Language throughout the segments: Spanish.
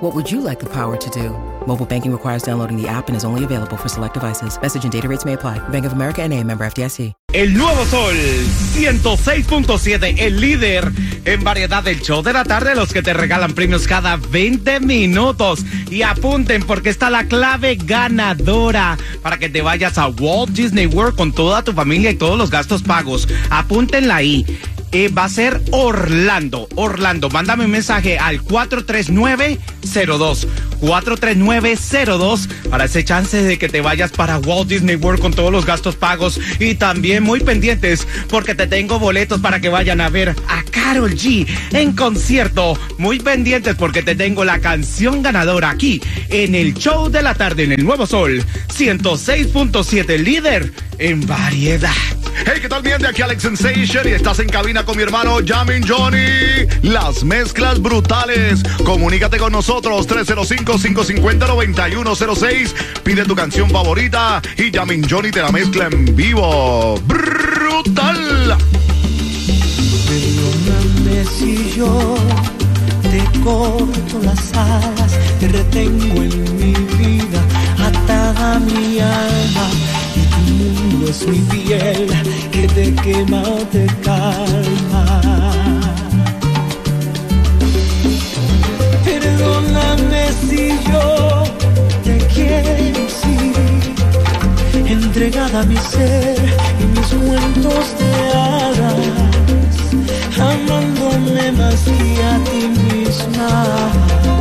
What would you like the power to do? Mobile banking requires downloading the app and is only available for select devices. Message and data rates may apply. Bank of America and a member FDIC. El nuevo sol 106.7, el líder en variedad del show de la tarde, los que te regalan premios cada 20 minutos. Y apunten porque está la clave ganadora para que te vayas a Walt Disney World con toda tu familia y todos los gastos pagos. Apúntenla ahí. Eh, va a ser Orlando. Orlando, mándame un mensaje al 43902. 43902 para ese chance de que te vayas para Walt Disney World con todos los gastos pagos y también muy pendientes porque te tengo boletos para que vayan a ver a Carol G en concierto. Muy pendientes porque te tengo la canción ganadora aquí en el show de la tarde en el Nuevo Sol 106.7 líder en variedad. Hey, ¿qué tal? Bien, de aquí Alex Sensation y estás en cabina con mi hermano Jamin Johnny. Las mezclas brutales. Comunícate con nosotros 305-550-9106. Pide tu canción favorita y Jamin Johnny te la mezcla en vivo. Brutal. Perdóname si yo te corto las alas, te retengo en mi vida, atada mi alma. Es mi piel que te quema o te calma. Perdóname si yo te quiero, sí, entregada a mi ser y mis cuentos de hadas, amándome más que a ti misma.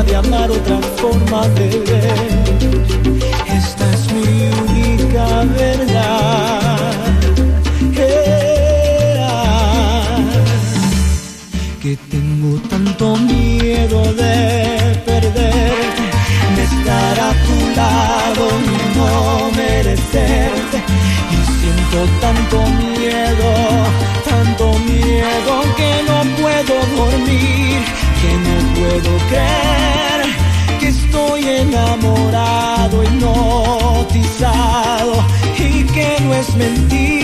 De amar, otra forma de ver. Esta es mi única verdad. Que tengo tanto miedo de perderte, de estar a tu lado y no merecerte. Y siento tanto miedo, tanto miedo que no puedo dormir, que no puedo creer que estoy enamorado, hipnotizado y que no es mentira.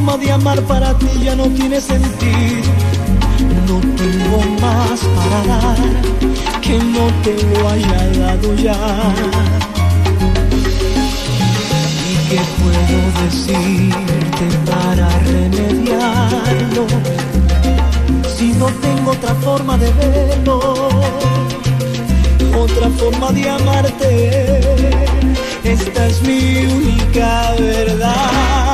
Forma de amar para ti ya no tiene sentido. No tengo más para dar que no te lo haya dado ya. ¿Y qué puedo decirte para remediarlo? Si no tengo otra forma de verlo, otra forma de amarte. Esta es mi única verdad.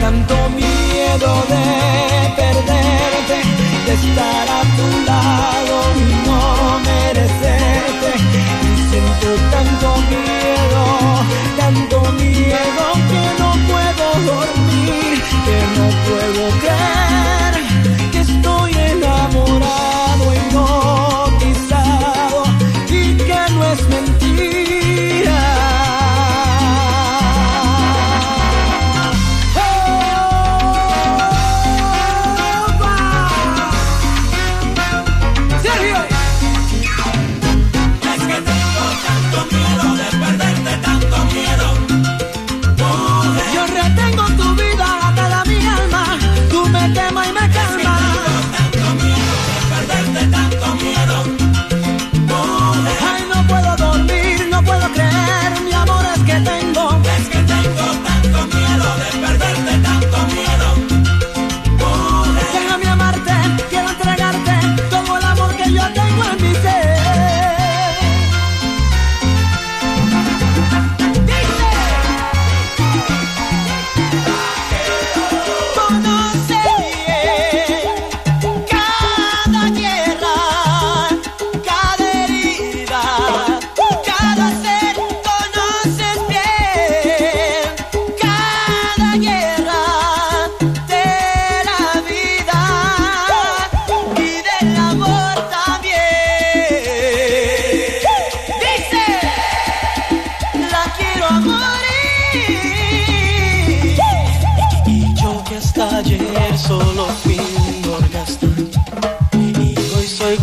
Tanto miedo de perderte, de estar a tu lado y no merecerte. Y siento tanto miedo, tanto miedo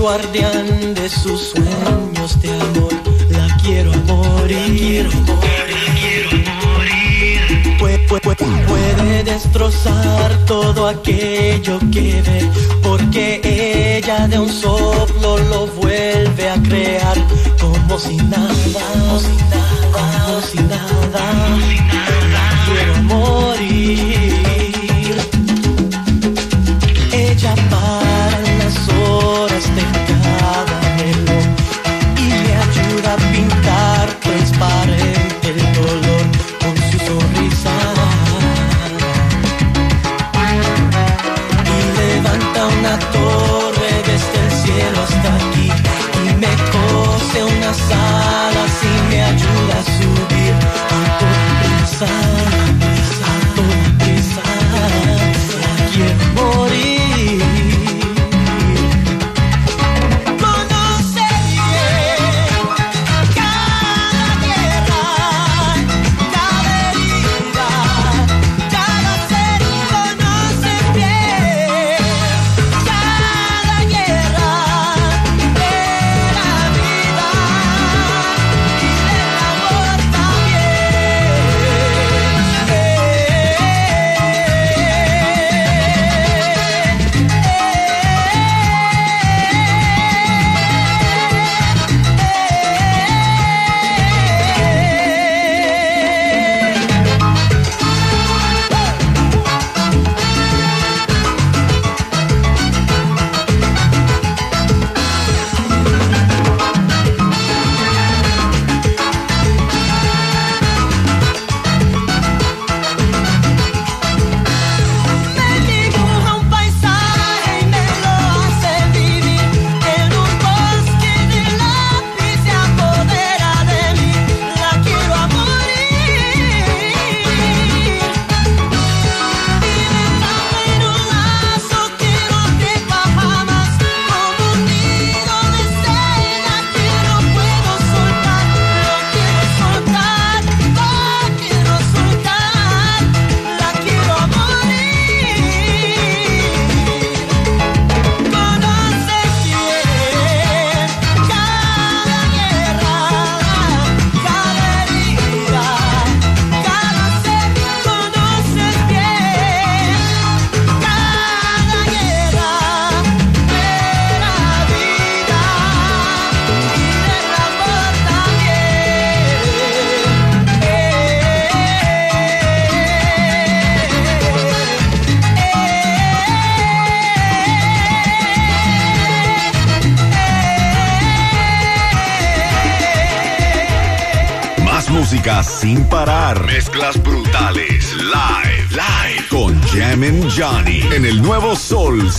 guardián de sus sueños de amor. La quiero morir. La quiero morir. Puede, puede, puede destrozar todo aquello que ve, porque ella de un soplo lo vuelve a crear, como si nada, como si nada, como si nada. Como si nada.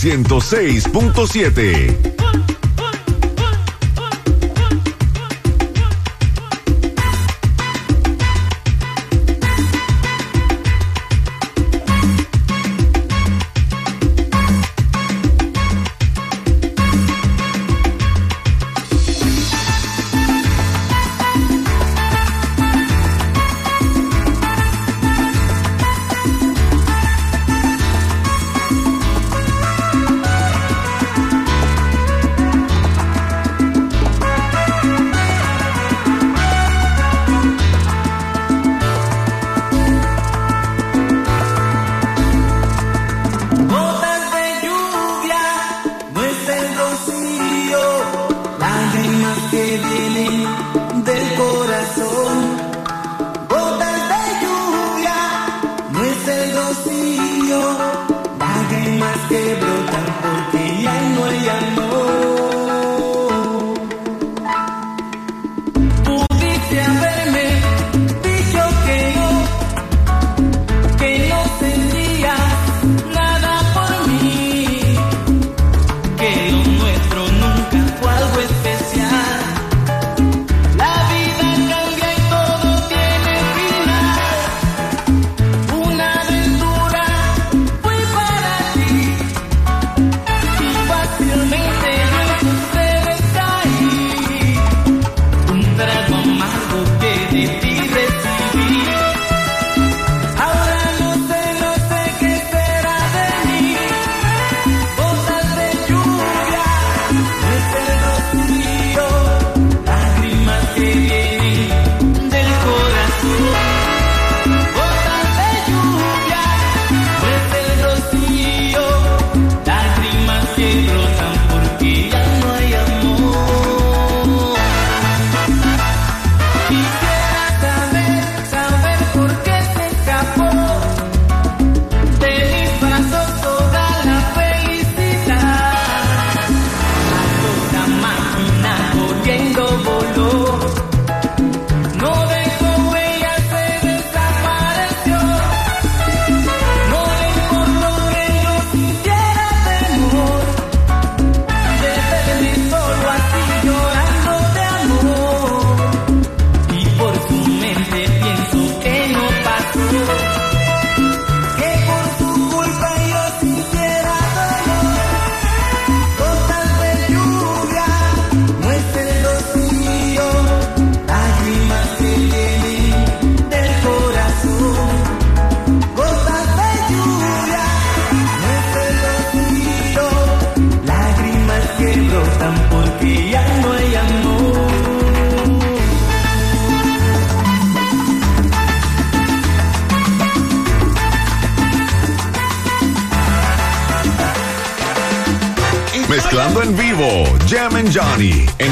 106.7.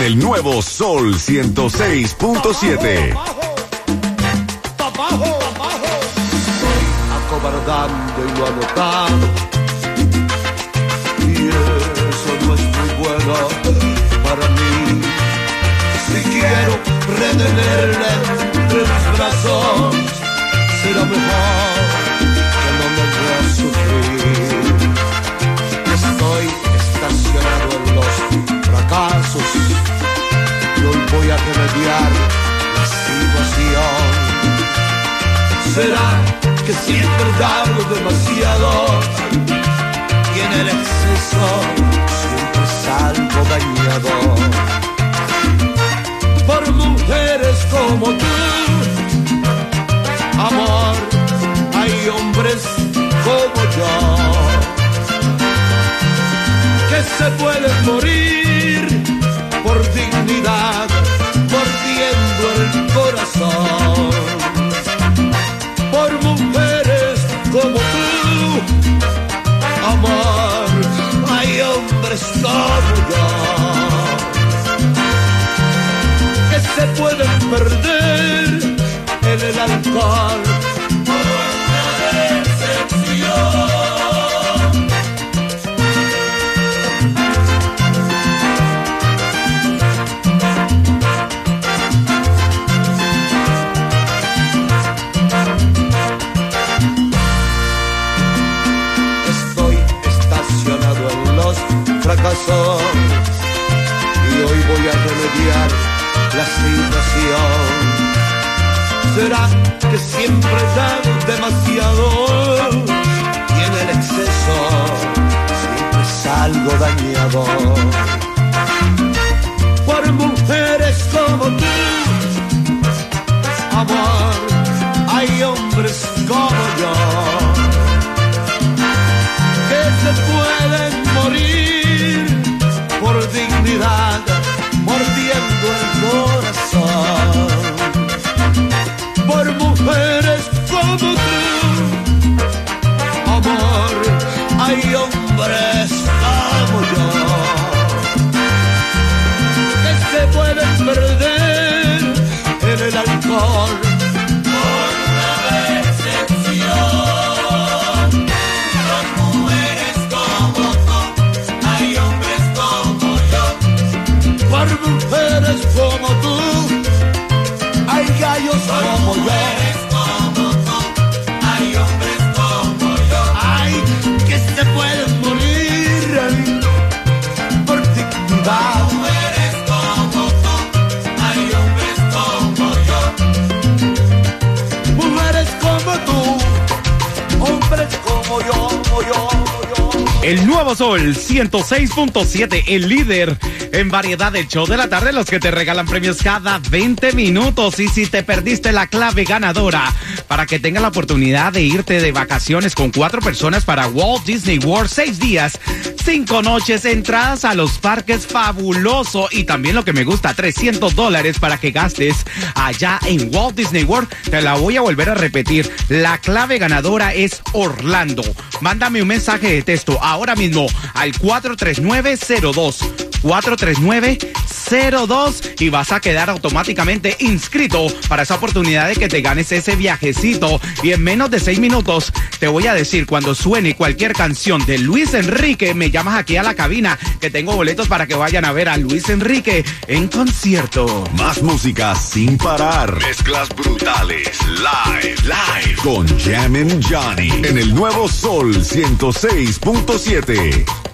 el nuevo Sol 106.7. acobardando y lo anotado. Y eso no es muy bueno para mí. Si quiero retenerle entre mis brazos, será mejor remediar la situación. Será que siempre darlo demasiado y en el exceso siempre salgo dañado por mujeres como tú. Amor, hay hombres como yo que se pueden morir por dignidad, corazón por mujeres como tú. Amor, hay hombres como yo que se pueden perder en el alcohol. Y hoy voy a remediar la situación. Será que siempre he dado demasiado y en el exceso siempre salgo dañado. Por mujeres como tú, amor, hay hombres como yo que se pueden morir mordiendo el corazón. Por mujeres como tú, amor, hay hombres como yo que se pueden perder en el alcohol. Como tú, hay gallos como yo. Sol 106.7, el líder en variedad del show de la tarde, los que te regalan premios cada 20 minutos. Y si te perdiste la clave ganadora para que tengas la oportunidad de irte de vacaciones con cuatro personas para Walt Disney World, seis días, cinco noches, entradas a los parques fabuloso y también lo que me gusta, 300 dólares para que gastes allá en Walt Disney World. Te la voy a volver a repetir. La clave ganadora es Orlando. Mándame un mensaje de texto ahora mismo al 43902. 43902 y vas a quedar automáticamente inscrito para esa oportunidad de que te ganes ese viajecito y en menos de seis minutos te voy a decir cuando suene cualquier canción de Luis Enrique me llamas aquí a la cabina que tengo boletos para que vayan a ver a Luis Enrique en concierto. Más música sin parar. Mezclas brutales. Live, live. Con Jam and Johnny. En el nuevo Sol 106.7.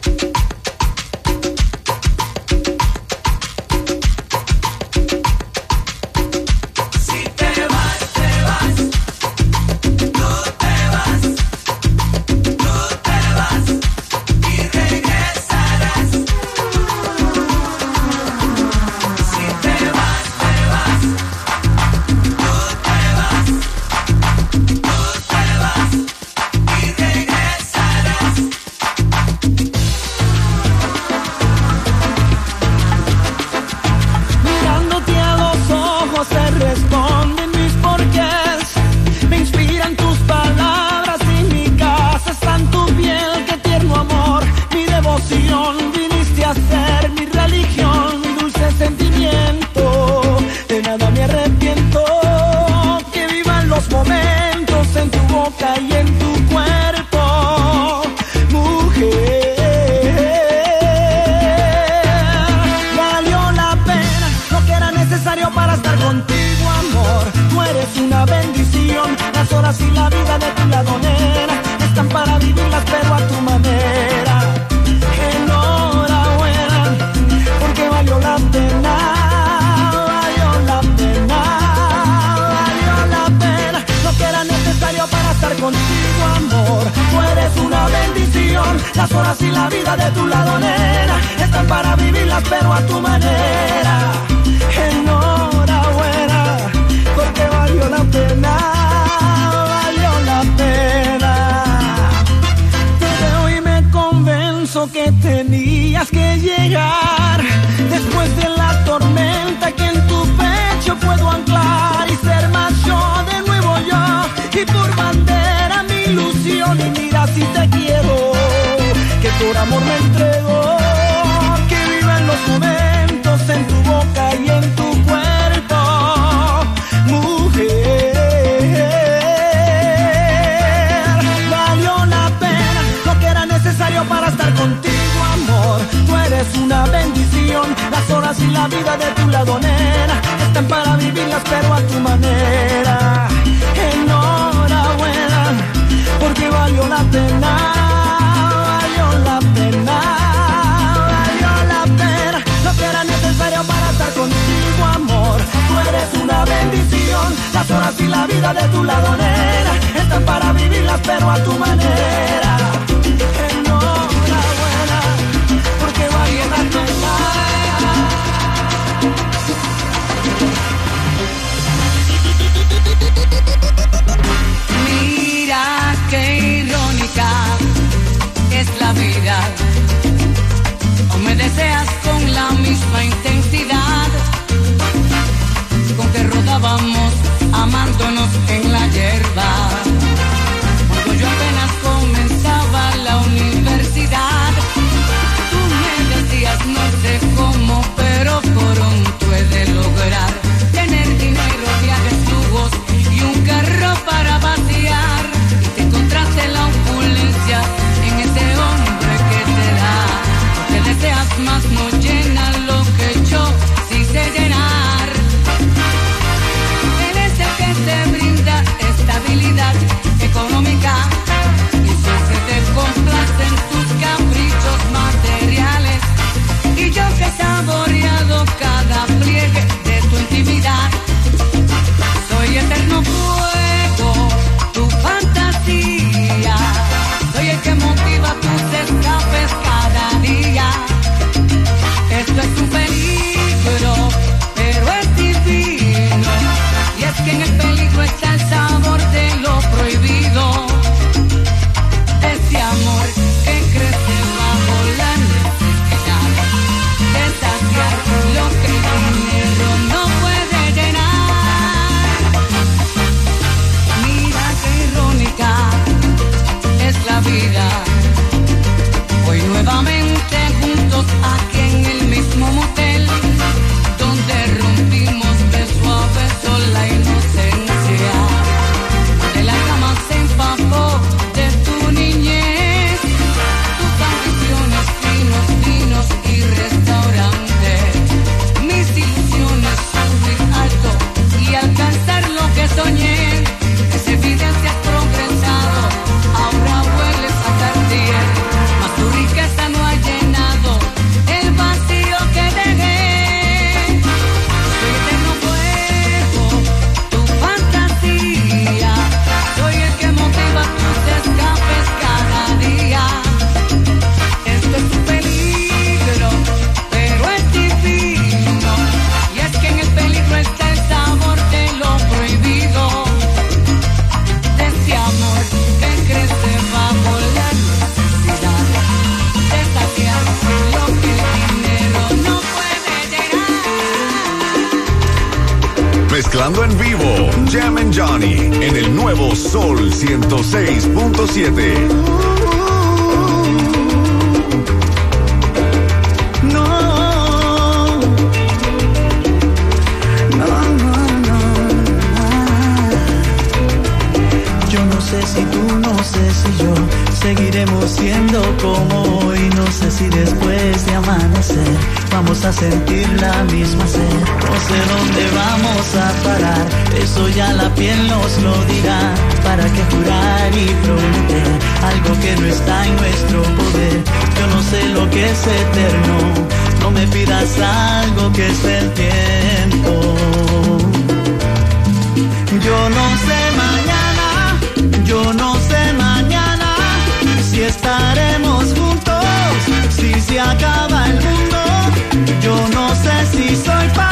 horas y la vida de tu lado, nena, están para vivirlas, pero a tu manera. Enhorabuena, porque valió la pena. Valió la pena, valió la pena. Lo que era necesario para estar contigo, amor. Tú eres una bendición. Las horas y la vida de tu lado, nena, están para vivirlas, pero a tu manera. Enhorabuena, valió la pena, valió la pena. Te veo y me convenzo que tenías que llegar después de la tormenta que en tu pecho puedo anclar y ser más yo de nuevo yo y por bandera mi ilusión y mira si te quiero que por amor me entrego que vivan los momentos contigo amor. Tú eres una bendición. Las horas y la vida de tu lado nena están para vivirlas pero a tu manera. Enhorabuena porque valió la pena valió la pena valió la pena. Lo que era necesario para estar contigo amor. Tú eres una bendición. Las horas y la vida de tu lado nena están para vivirlas pero a tu manera misma intensidad con que rodábamos amándonos en más no llena no sé si yo seguiremos siendo como hoy. No sé si después de amanecer vamos a sentir la misma sed. No sé dónde vamos a parar, eso ya la piel nos lo dirá. ¿Para qué jurar y prometer algo que no está en nuestro poder? Yo no sé lo que es eterno, no me pidas algo que es el tiempo. Yo no sé mañana, yo no se acaba el mundo. Yo no sé si soy para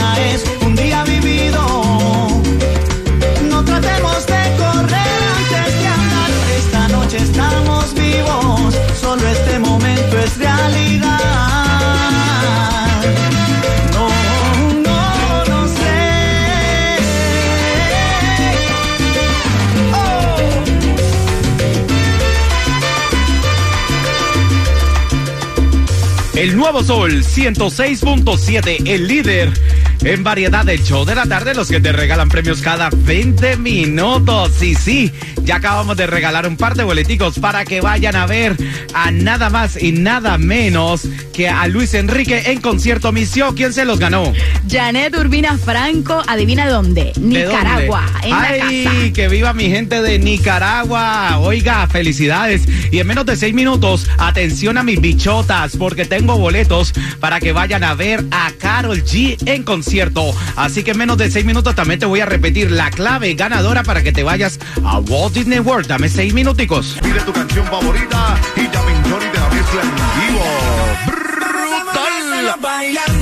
es un día vivido. No tratemos de correr antes de andar. Esta noche estamos Nuevo Sol 106.7, el líder en variedad del show de la tarde, los que te regalan premios cada 20 minutos. Y sí, ya acabamos de regalar un par de boleticos para que vayan a ver a nada más y nada menos que a Luis Enrique en concierto Misión. ¿Quién se los ganó? Janet Urbina Franco, adivina dónde? ¿De Nicaragua, dónde? en la Ay, casa. que viva mi gente de Nicaragua. Oiga, felicidades. Y en menos de seis minutos, atención a mis bichotas, porque tengo boletos para que vayan a ver a Carol G en concierto. Así que en menos de seis minutos también te voy a repetir la clave ganadora para que te vayas a Walt Disney World. Dame seis minuticos. Pide tu canción favorita y llamen Johnny de la mezcla en vivo. ¡Brutal!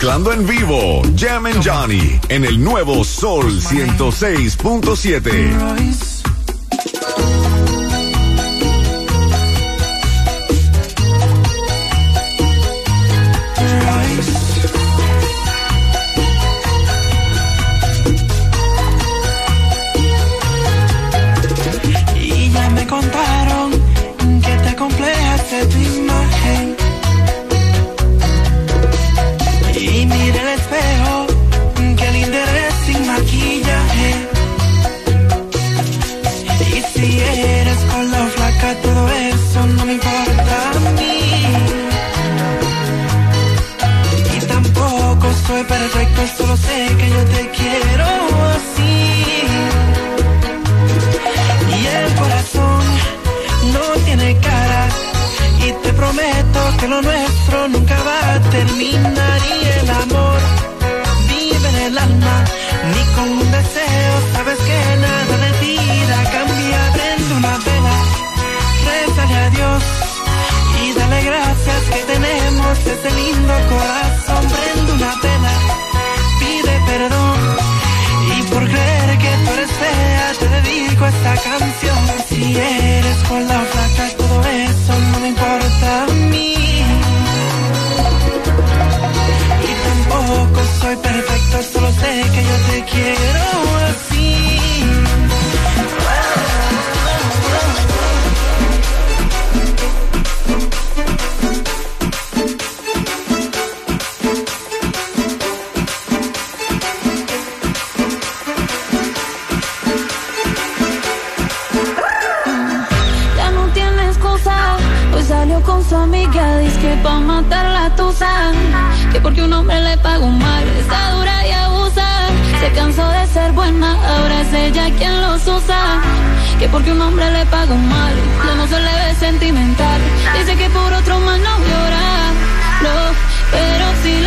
Mezclando en vivo, Jam and Johnny, en el nuevo Sol 106.7. ni con un deseo sabes que nada de vida cambia. Prende una vela, rezale a Dios y dale gracias que tenemos ese lindo corazón. Prende una vela, pide perdón y por creer que tú eres fea te dedico esta canción. Si eres con la flaca todo eso no me importa a mí. y tampoco soy perfecto, solo quiero así. Ya no tiene excusa, hoy salió con su amiga, dice que pa' matar la tusa, que porque un hombre le pagó mal, está dura. Se cansó de ser buena, ahora es ella quien los usa. Que porque un hombre le paga un mal, lo no se le ve sentimental. Dice que por otro mal no llora, no, pero sí.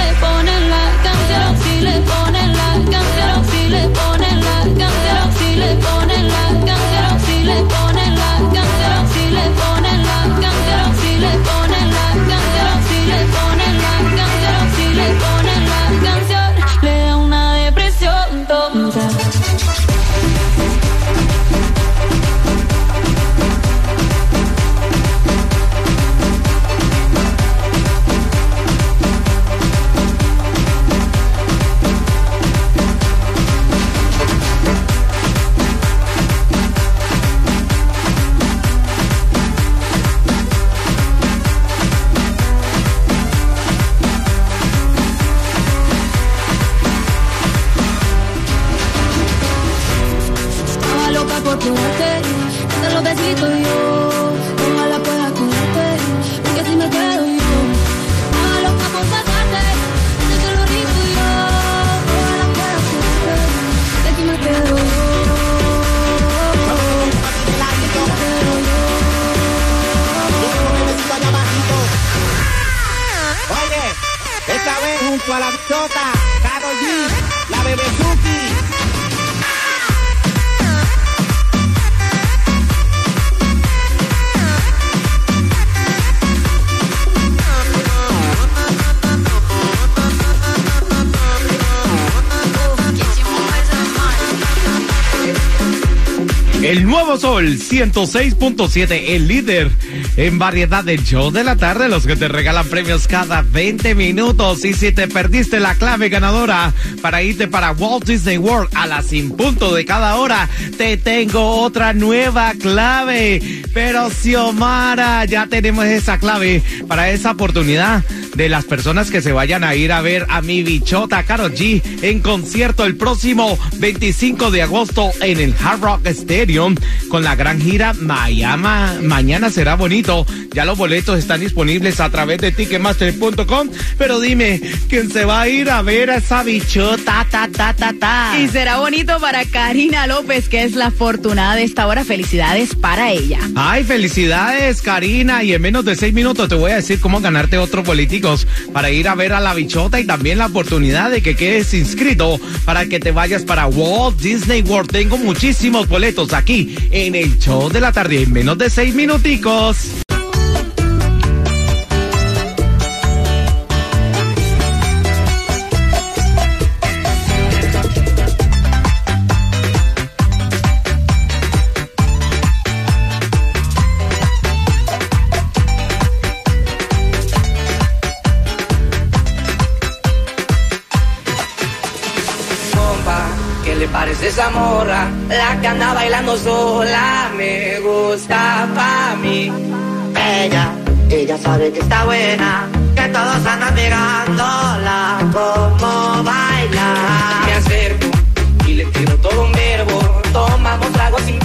junto a la chota, Karol G, la bebé Suki. Sol 106.7, el líder en variedad del show de la tarde, los que te regalan premios cada 20 minutos. Y si te perdiste la clave ganadora para irte para Walt Disney World a las sin punto de cada hora, te tengo otra nueva clave. Pero Xiomara, ya tenemos esa clave para esa oportunidad de las personas que se vayan a ir a ver a mi bichota Caro G en concierto el próximo 25 de agosto en el Hard Rock Stadium con la gran gira Miami. Mañana será bonito. Ya los boletos están disponibles a través de ticketmaster.com. Pero dime, ¿quién se va a ir a ver a esa bichota? Ta, ta, ta, ta. Y será bonito para Karina López, que es la afortunada de esta hora. Felicidades para ella. Ay, felicidades, Karina. Y en menos de seis minutos te voy a decir cómo ganarte otro político para ir a ver a la bichota y también la oportunidad de que quedes inscrito para que te vayas para Walt Disney World. Tengo muchísimos boletos aquí en el show de la tarde en menos de seis minuticos. esa morra, la que anda bailando sola, me gusta pa' mí. Ella, ella sabe que está buena, que todos andan mirándola, como baila. Me acerco y le tiro todo un verbo, tomamos trago sin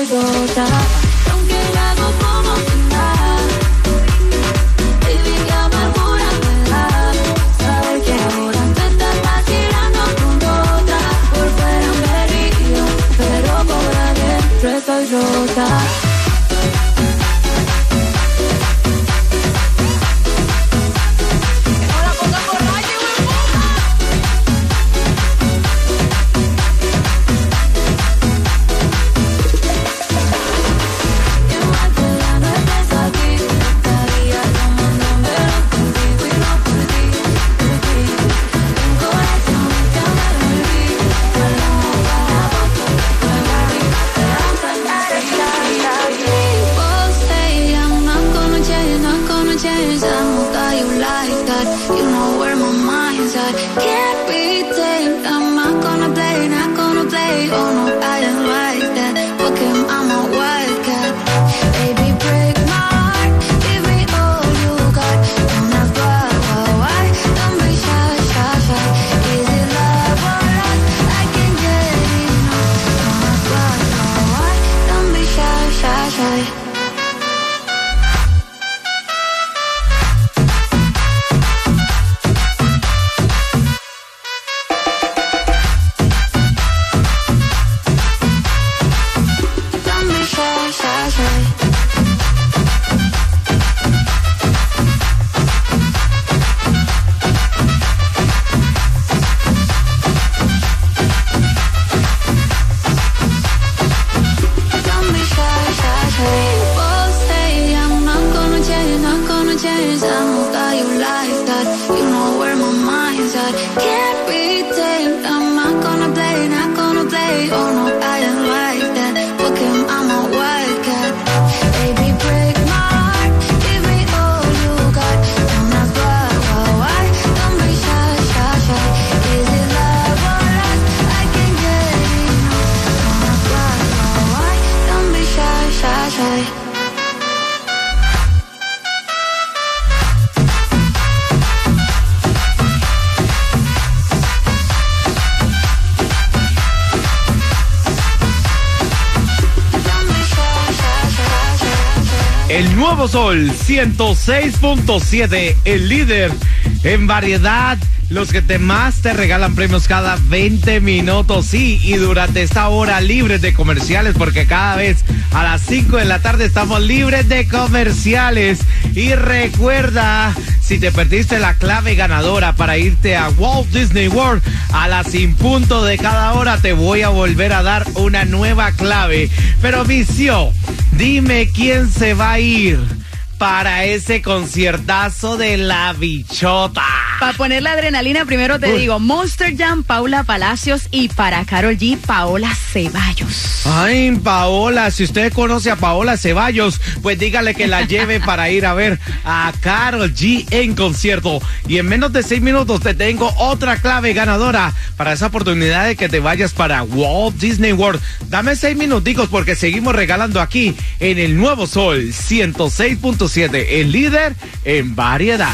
Toyota. El nuevo sol 106.7, el líder en variedad. Los que te más te regalan premios cada 20 minutos, sí, y durante esta hora libres de comerciales, porque cada vez a las 5 de la tarde estamos libres de comerciales. Y recuerda, si te perdiste la clave ganadora para irte a Walt Disney World, a las sin punto de cada hora te voy a volver a dar una nueva clave. Pero vicio, Dime quién se va a ir para ese conciertazo de la bichota. Para poner la adrenalina, primero te digo, Monster Jam, Paula Palacios y para Carol G, Paola Ceballos. Ay, Paola, si usted conoce a Paola Ceballos, pues dígale que la lleve para ir a ver a Carol G en concierto. Y en menos de seis minutos te tengo otra clave ganadora para esa oportunidad de que te vayas para Walt Disney World. Dame seis minuticos porque seguimos regalando aquí en el Nuevo Sol 106.5. 106.7, el líder en variedad.